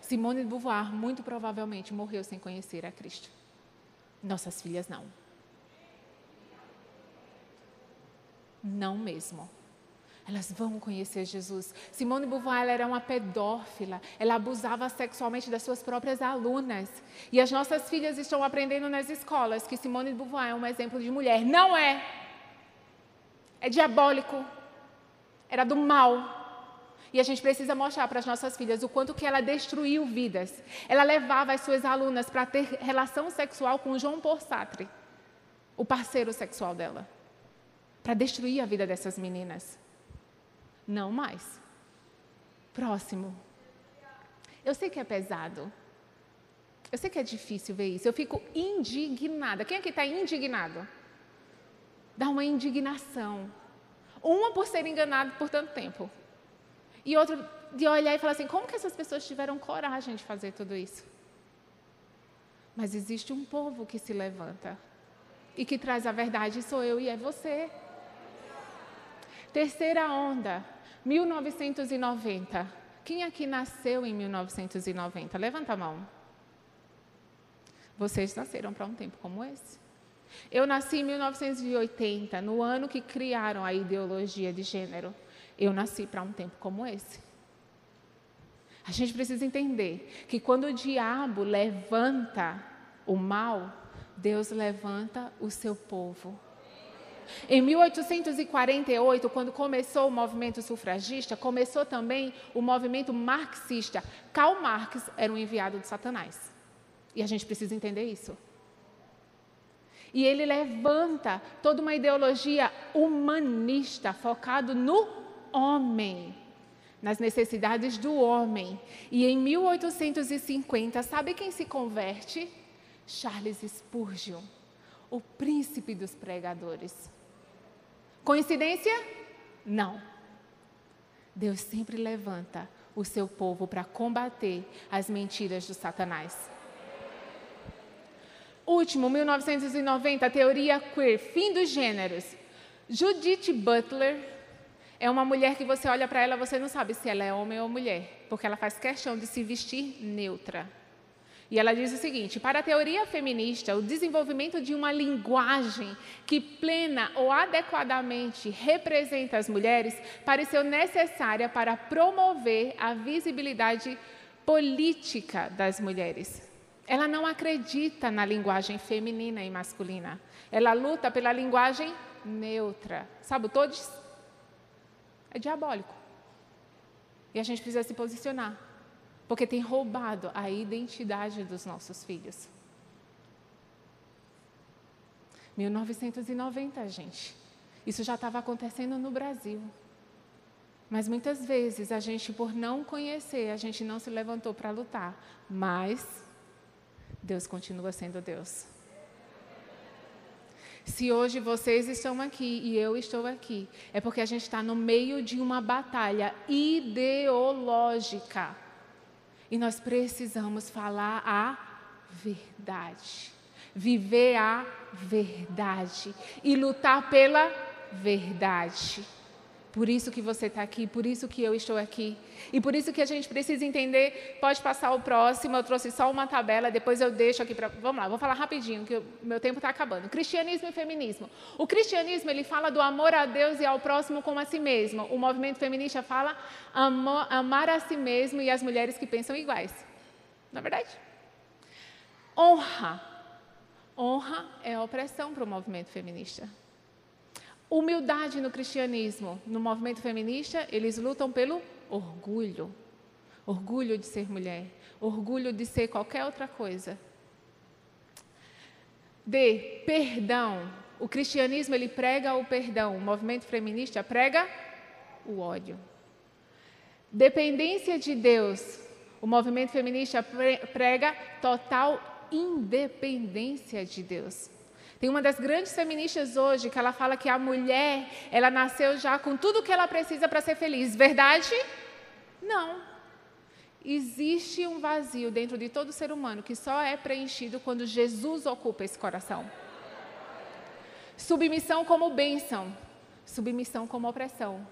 Simone de Beauvoir, muito provavelmente, morreu sem conhecer a Cristo. Nossas filhas não. Não mesmo. Elas vão conhecer Jesus. Simone de Beauvoir era uma pedófila. Ela abusava sexualmente das suas próprias alunas. E as nossas filhas estão aprendendo nas escolas que Simone de Beauvoir é um exemplo de mulher. Não é. É diabólico. Era do mal. E a gente precisa mostrar para as nossas filhas o quanto que ela destruiu vidas. Ela levava as suas alunas para ter relação sexual com João Sartre, o parceiro sexual dela, para destruir a vida dessas meninas. Não mais. Próximo. Eu sei que é pesado. Eu sei que é difícil ver isso. Eu fico indignada. Quem aqui está indignado? dá uma indignação. Uma por ser enganado por tanto tempo. E outra de olhar e falar assim: como que essas pessoas tiveram coragem de fazer tudo isso? Mas existe um povo que se levanta e que traz a verdade, sou eu e é você. Terceira onda, 1990. Quem aqui nasceu em 1990? Levanta a mão. Vocês nasceram para um tempo como esse. Eu nasci em 1980, no ano que criaram a ideologia de gênero. Eu nasci para um tempo como esse. A gente precisa entender que quando o diabo levanta o mal, Deus levanta o seu povo. Em 1848, quando começou o movimento sufragista, começou também o movimento marxista. Karl Marx era um enviado de Satanás. E a gente precisa entender isso. E ele levanta toda uma ideologia humanista focado no homem, nas necessidades do homem. E em 1850, sabe quem se converte? Charles Spurgeon, o príncipe dos pregadores. Coincidência? Não. Deus sempre levanta o seu povo para combater as mentiras do Satanás. Último, 1990, teoria queer, fim dos gêneros. Judith Butler é uma mulher que você olha para ela, você não sabe se ela é homem ou mulher, porque ela faz questão de se vestir neutra. E ela diz o seguinte: para a teoria feminista, o desenvolvimento de uma linguagem que plena ou adequadamente representa as mulheres pareceu necessária para promover a visibilidade política das mulheres. Ela não acredita na linguagem feminina e masculina. Ela luta pela linguagem neutra. Sabe, todos é diabólico. E a gente precisa se posicionar porque tem roubado a identidade dos nossos filhos. 1990, gente. Isso já estava acontecendo no Brasil. Mas muitas vezes a gente, por não conhecer, a gente não se levantou para lutar. Mas Deus continua sendo Deus. Se hoje vocês estão aqui e eu estou aqui, é porque a gente está no meio de uma batalha ideológica. E nós precisamos falar a verdade, viver a verdade e lutar pela verdade. Por isso que você está aqui, por isso que eu estou aqui. E por isso que a gente precisa entender. Pode passar o próximo, eu trouxe só uma tabela, depois eu deixo aqui para. Vamos lá, vou falar rapidinho, que o meu tempo está acabando. Cristianismo e feminismo. O cristianismo ele fala do amor a Deus e ao próximo como a si mesmo. O movimento feminista fala amar a si mesmo e as mulheres que pensam iguais. Não é verdade? Honra. Honra é opressão para o movimento feminista. Humildade no cristianismo, no movimento feminista, eles lutam pelo orgulho. Orgulho de ser mulher, orgulho de ser qualquer outra coisa. D. Perdão. O cristianismo ele prega o perdão, o movimento feminista prega o ódio. Dependência de Deus. O movimento feminista prega total independência de Deus. Tem uma das grandes feministas hoje que ela fala que a mulher, ela nasceu já com tudo o que ela precisa para ser feliz. Verdade? Não. Existe um vazio dentro de todo ser humano que só é preenchido quando Jesus ocupa esse coração. Submissão como bênção, submissão como opressão.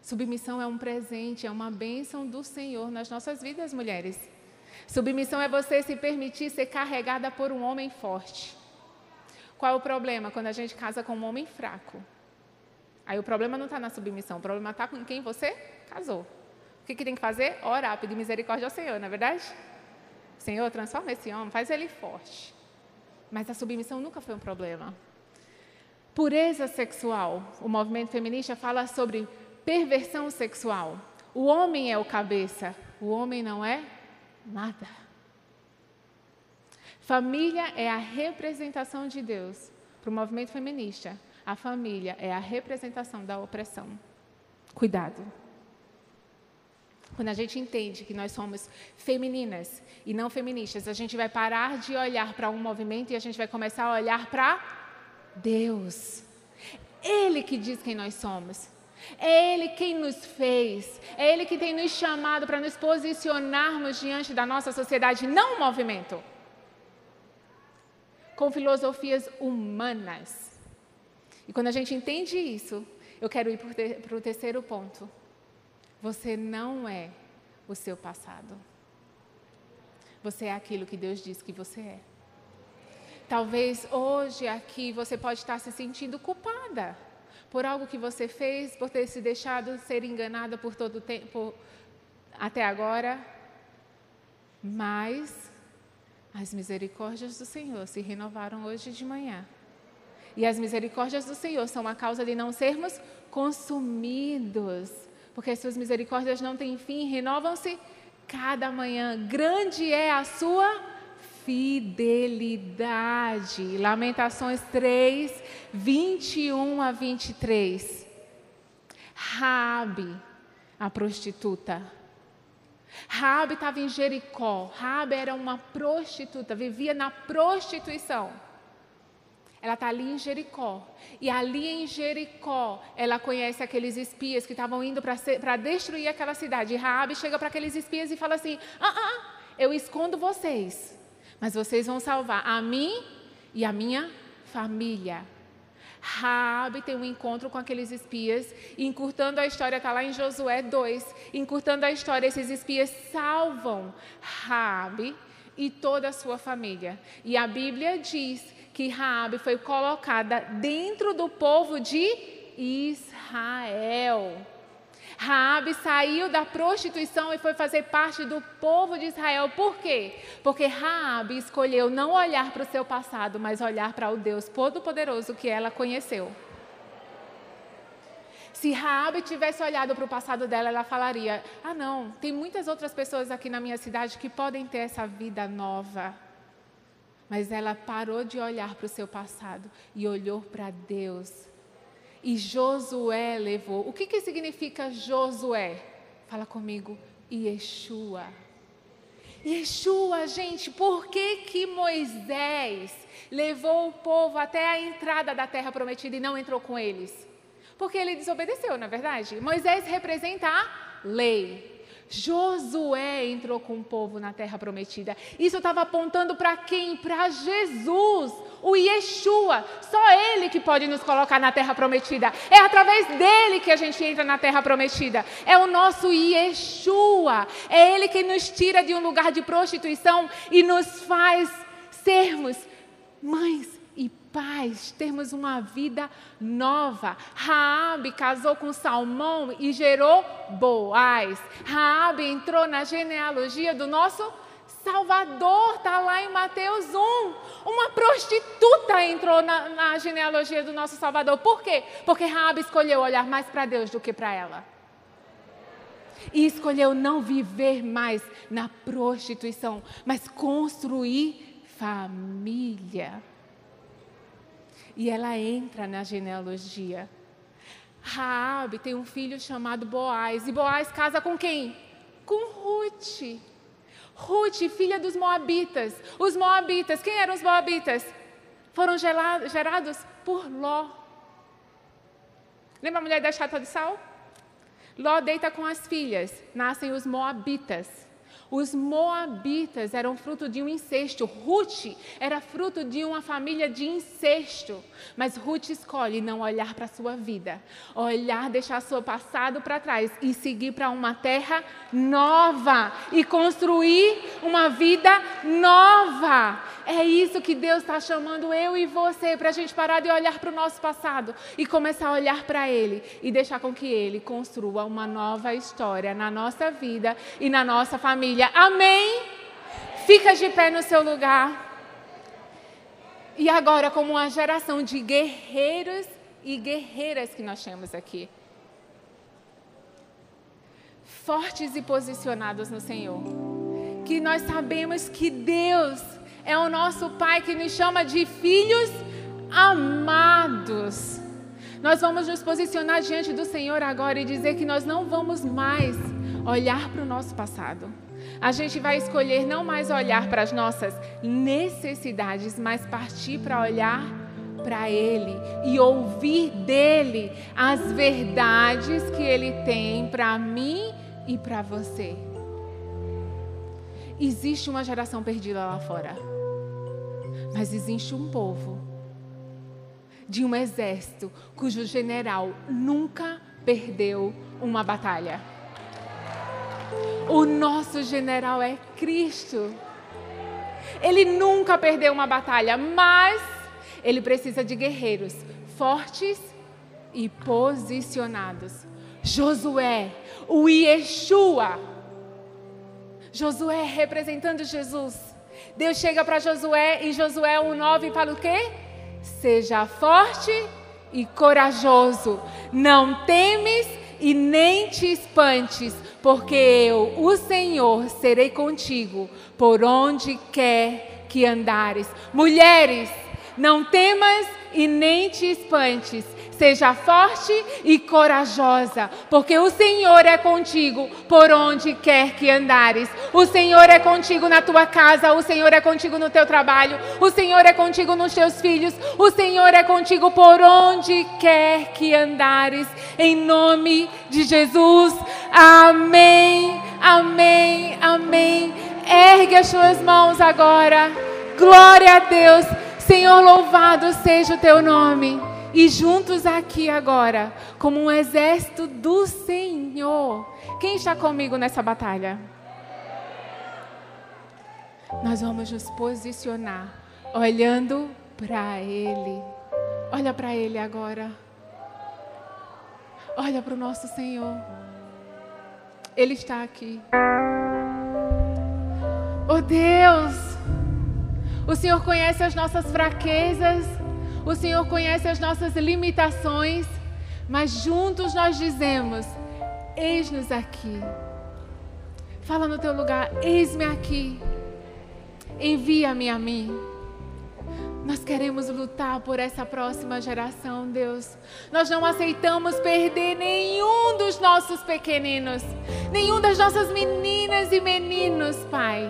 Submissão é um presente, é uma bênção do Senhor nas nossas vidas, mulheres. Submissão é você se permitir ser carregada por um homem forte. Qual é o problema? Quando a gente casa com um homem fraco. Aí o problema não está na submissão, o problema está com quem você casou. O que, que tem que fazer? Orar, pedir misericórdia ao Senhor, não é verdade? Senhor, transforma esse homem, faz ele forte. Mas a submissão nunca foi um problema. Pureza sexual. O movimento feminista fala sobre perversão sexual. O homem é o cabeça, o homem não é nada. Família é a representação de Deus. Para o movimento feminista, a família é a representação da opressão. Cuidado. Quando a gente entende que nós somos femininas e não feministas, a gente vai parar de olhar para um movimento e a gente vai começar a olhar para Deus. Ele que diz quem nós somos. É Ele quem nos fez. É Ele que tem nos chamado para nos posicionarmos diante da nossa sociedade, não um movimento. Com filosofias humanas. E quando a gente entende isso, eu quero ir para o terceiro ponto. Você não é o seu passado. Você é aquilo que Deus diz que você é. Talvez hoje aqui você pode estar se sentindo culpada por algo que você fez, por ter se deixado ser enganada por todo o tempo até agora. Mas as misericórdias do Senhor se renovaram hoje de manhã. E as misericórdias do Senhor são a causa de não sermos consumidos. Porque suas misericórdias não têm fim, renovam-se cada manhã. Grande é a sua fidelidade. Lamentações 3, 21 a 23. Rabi, a prostituta. Rabi estava em Jericó. Rabi era uma prostituta, vivia na prostituição. Ela está ali em Jericó. E ali em Jericó, ela conhece aqueles espias que estavam indo para destruir aquela cidade. E chega para aqueles espias e fala assim: ah, ah, ah, eu escondo vocês mas vocês vão salvar a mim e a minha família. Raabe tem um encontro com aqueles espias, encurtando a história, está lá em Josué 2, encurtando a história, esses espias salvam Raabe e toda a sua família. E a Bíblia diz que Raabe foi colocada dentro do povo de Israel. Raabe saiu da prostituição e foi fazer parte do povo de Israel. Por quê? Porque Raabe escolheu não olhar para o seu passado, mas olhar para o Deus todo-poderoso que ela conheceu. Se Raabe tivesse olhado para o passado dela, ela falaria: "Ah, não, tem muitas outras pessoas aqui na minha cidade que podem ter essa vida nova". Mas ela parou de olhar para o seu passado e olhou para Deus e Josué levou. O que, que significa Josué? Fala comigo, Yeshua. Yeshua, gente, por que, que Moisés levou o povo até a entrada da terra prometida e não entrou com eles? Porque ele desobedeceu, na é verdade? Moisés representa a lei. Josué entrou com o povo na terra prometida. Isso estava apontando para quem? Para Jesus, o Yeshua. Só Ele que pode nos colocar na terra prometida. É através dele que a gente entra na terra prometida. É o nosso Yeshua. É Ele que nos tira de um lugar de prostituição e nos faz sermos mães paz, termos uma vida nova. Raabe casou com Salmão e gerou Boaz. Raabe entrou na genealogia do nosso Salvador, está lá em Mateus 1. Uma prostituta entrou na, na genealogia do nosso Salvador. Por quê? Porque Raabe escolheu olhar mais para Deus do que para ela e escolheu não viver mais na prostituição, mas construir família e ela entra na genealogia. Raabe tem um filho chamado Boaz, e Boaz casa com quem? Com Ruth. Ruth, filha dos Moabitas. Os Moabitas, quem eram os Moabitas? Foram gerados por Ló. Lembra a mulher da chata de sal? Ló deita com as filhas, nascem os Moabitas. Os moabitas eram fruto de um incesto. Ruth era fruto de uma família de incesto. Mas Ruth escolhe não olhar para a sua vida, olhar, deixar seu passado para trás e seguir para uma terra nova e construir uma vida nova. É isso que Deus está chamando eu e você para a gente parar de olhar para o nosso passado e começar a olhar para Ele e deixar com que Ele construa uma nova história na nossa vida e na nossa família. Amém? Fica de pé no seu lugar. E agora, como uma geração de guerreiros e guerreiras que nós temos aqui. Fortes e posicionados no Senhor. Que nós sabemos que Deus é o nosso Pai que nos chama de filhos amados. Nós vamos nos posicionar diante do Senhor agora e dizer que nós não vamos mais olhar para o nosso passado. A gente vai escolher não mais olhar para as nossas necessidades, mas partir para olhar para Ele e ouvir dele as verdades que Ele tem para mim e para você. Existe uma geração perdida lá fora, mas existe um povo de um exército cujo general nunca perdeu uma batalha. O nosso general é Cristo. Ele nunca perdeu uma batalha, mas ele precisa de guerreiros fortes e posicionados. Josué, o Yeshua. Josué representando Jesus. Deus chega para Josué em Josué 1:9 e fala o quê? Seja forte e corajoso. Não temes e nem te espantes, porque eu, o Senhor, serei contigo por onde quer que andares. Mulheres, não temas e nem te espantes. Seja forte e corajosa, porque o Senhor é contigo por onde quer que andares. O Senhor é contigo na tua casa, o Senhor é contigo no teu trabalho, o Senhor é contigo nos teus filhos, o Senhor é contigo por onde quer que andares. Em nome de Jesus. Amém. Amém. Amém. Ergue as tuas mãos agora. Glória a Deus. Senhor, louvado seja o teu nome. E juntos aqui agora, como um exército do Senhor. Quem está comigo nessa batalha? Nós vamos nos posicionar olhando para Ele. Olha para Ele agora. Olha para o nosso Senhor. Ele está aqui. Oh Deus! O Senhor conhece as nossas fraquezas, o Senhor conhece as nossas limitações, mas juntos nós dizemos: Eis-nos aqui. Fala no teu lugar: Eis-me aqui. Envia-me a mim. Nós queremos lutar por essa próxima geração, Deus. Nós não aceitamos perder nenhum dos nossos pequeninos, nenhum das nossas meninas e meninos, Pai.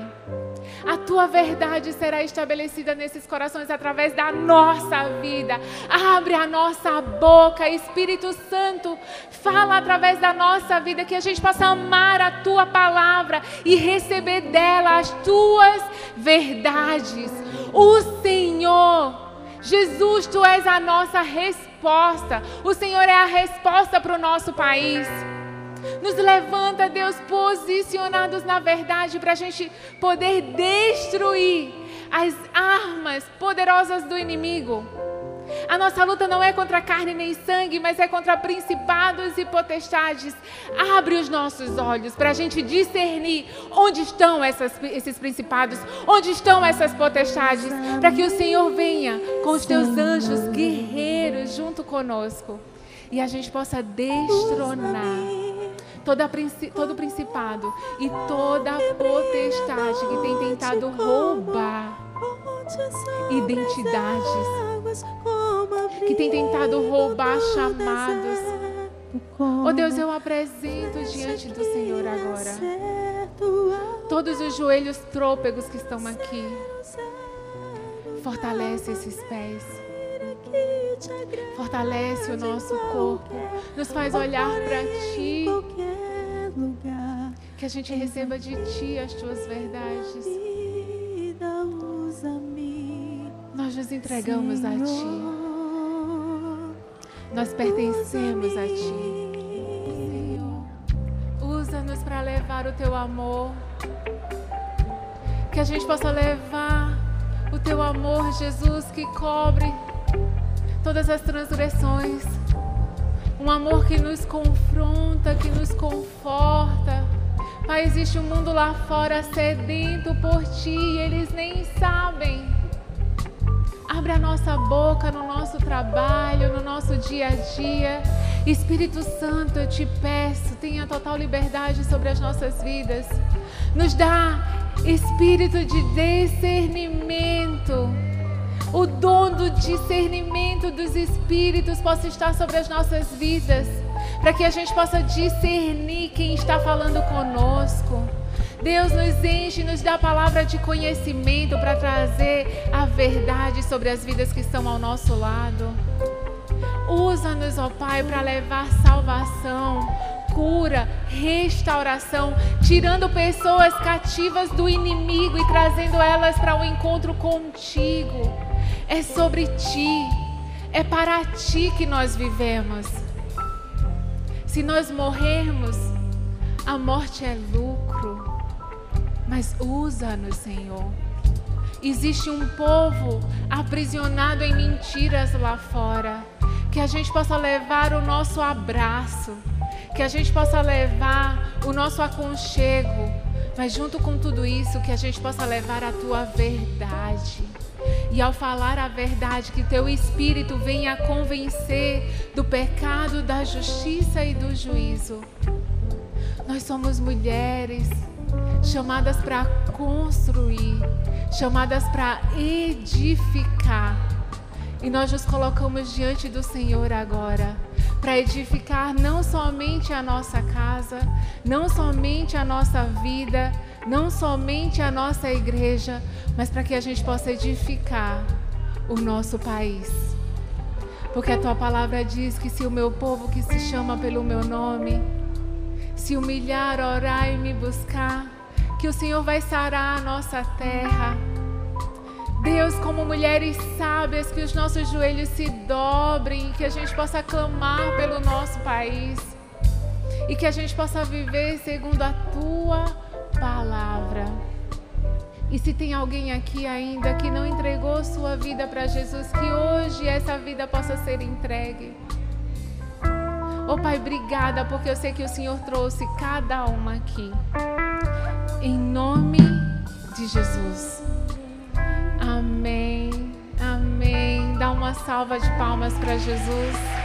A tua verdade será estabelecida nesses corações através da nossa vida. Abre a nossa boca, Espírito Santo, fala através da nossa vida que a gente possa amar a tua palavra e receber dela as tuas verdades. O Senhor Jesus, tu és a nossa resposta. O Senhor é a resposta para o nosso país. Nos levanta, Deus, posicionados na verdade para a gente poder destruir as armas poderosas do inimigo. A nossa luta não é contra carne nem sangue, mas é contra principados e potestades. Abre os nossos olhos para a gente discernir onde estão essas, esses principados, onde estão essas potestades, para que o Senhor venha com os teus anjos guerreiros junto conosco e a gente possa destronar toda, todo principado e toda potestade que tem tentado roubar identidades, que tem tentado roubar chamados. Oh Deus, eu apresento diante do Senhor agora todos os joelhos trôpegos que estão aqui. Fortalece esses pés. Fortalece o nosso corpo. Nos faz olhar para Ti. Que a gente receba de Ti as Tuas verdades. Nós nos entregamos a Ti. Nós pertencemos a Ti. Senhor, usa-nos para levar o Teu amor. Que a gente possa levar o Teu amor, Jesus, que cobre todas as transgressões. Um amor que nos confronta, que nos conforta. Pai, existe um mundo lá fora sedento por ti e eles nem sabem. Abre a nossa boca no nosso trabalho, no nosso dia a dia. Espírito Santo, eu te peço, tenha total liberdade sobre as nossas vidas. Nos dá espírito de discernimento o dom do discernimento dos espíritos possa estar sobre as nossas vidas, para que a gente possa discernir quem está falando conosco. Deus nos enche, nos dá a palavra de conhecimento para trazer a verdade sobre as vidas que estão ao nosso lado. Usa-nos, ó Pai, para levar salvação, cura, restauração, tirando pessoas cativas do inimigo e trazendo elas para o um encontro contigo. É sobre ti, é para ti que nós vivemos. Se nós morrermos, a morte é lucro, mas usa-nos, Senhor. Existe um povo aprisionado em mentiras lá fora. Que a gente possa levar o nosso abraço que a gente possa levar o nosso aconchego, mas junto com tudo isso, que a gente possa levar a tua verdade. E ao falar a verdade, que teu espírito venha convencer do pecado, da justiça e do juízo. Nós somos mulheres chamadas para construir, chamadas para edificar. E nós nos colocamos diante do Senhor agora para edificar não somente a nossa casa, não somente a nossa vida, não somente a nossa igreja, mas para que a gente possa edificar o nosso país. Porque a tua palavra diz que se o meu povo que se chama pelo meu nome se humilhar, orar e me buscar, que o Senhor vai sarar a nossa terra Deus, como mulheres sábias, que os nossos joelhos se dobrem e que a gente possa clamar pelo nosso país e que a gente possa viver segundo a tua palavra. E se tem alguém aqui ainda que não entregou sua vida para Jesus, que hoje essa vida possa ser entregue. Oh Pai, obrigada, porque eu sei que o Senhor trouxe cada uma aqui. Em nome de Jesus. Amém. Amém. Dá uma salva de palmas para Jesus.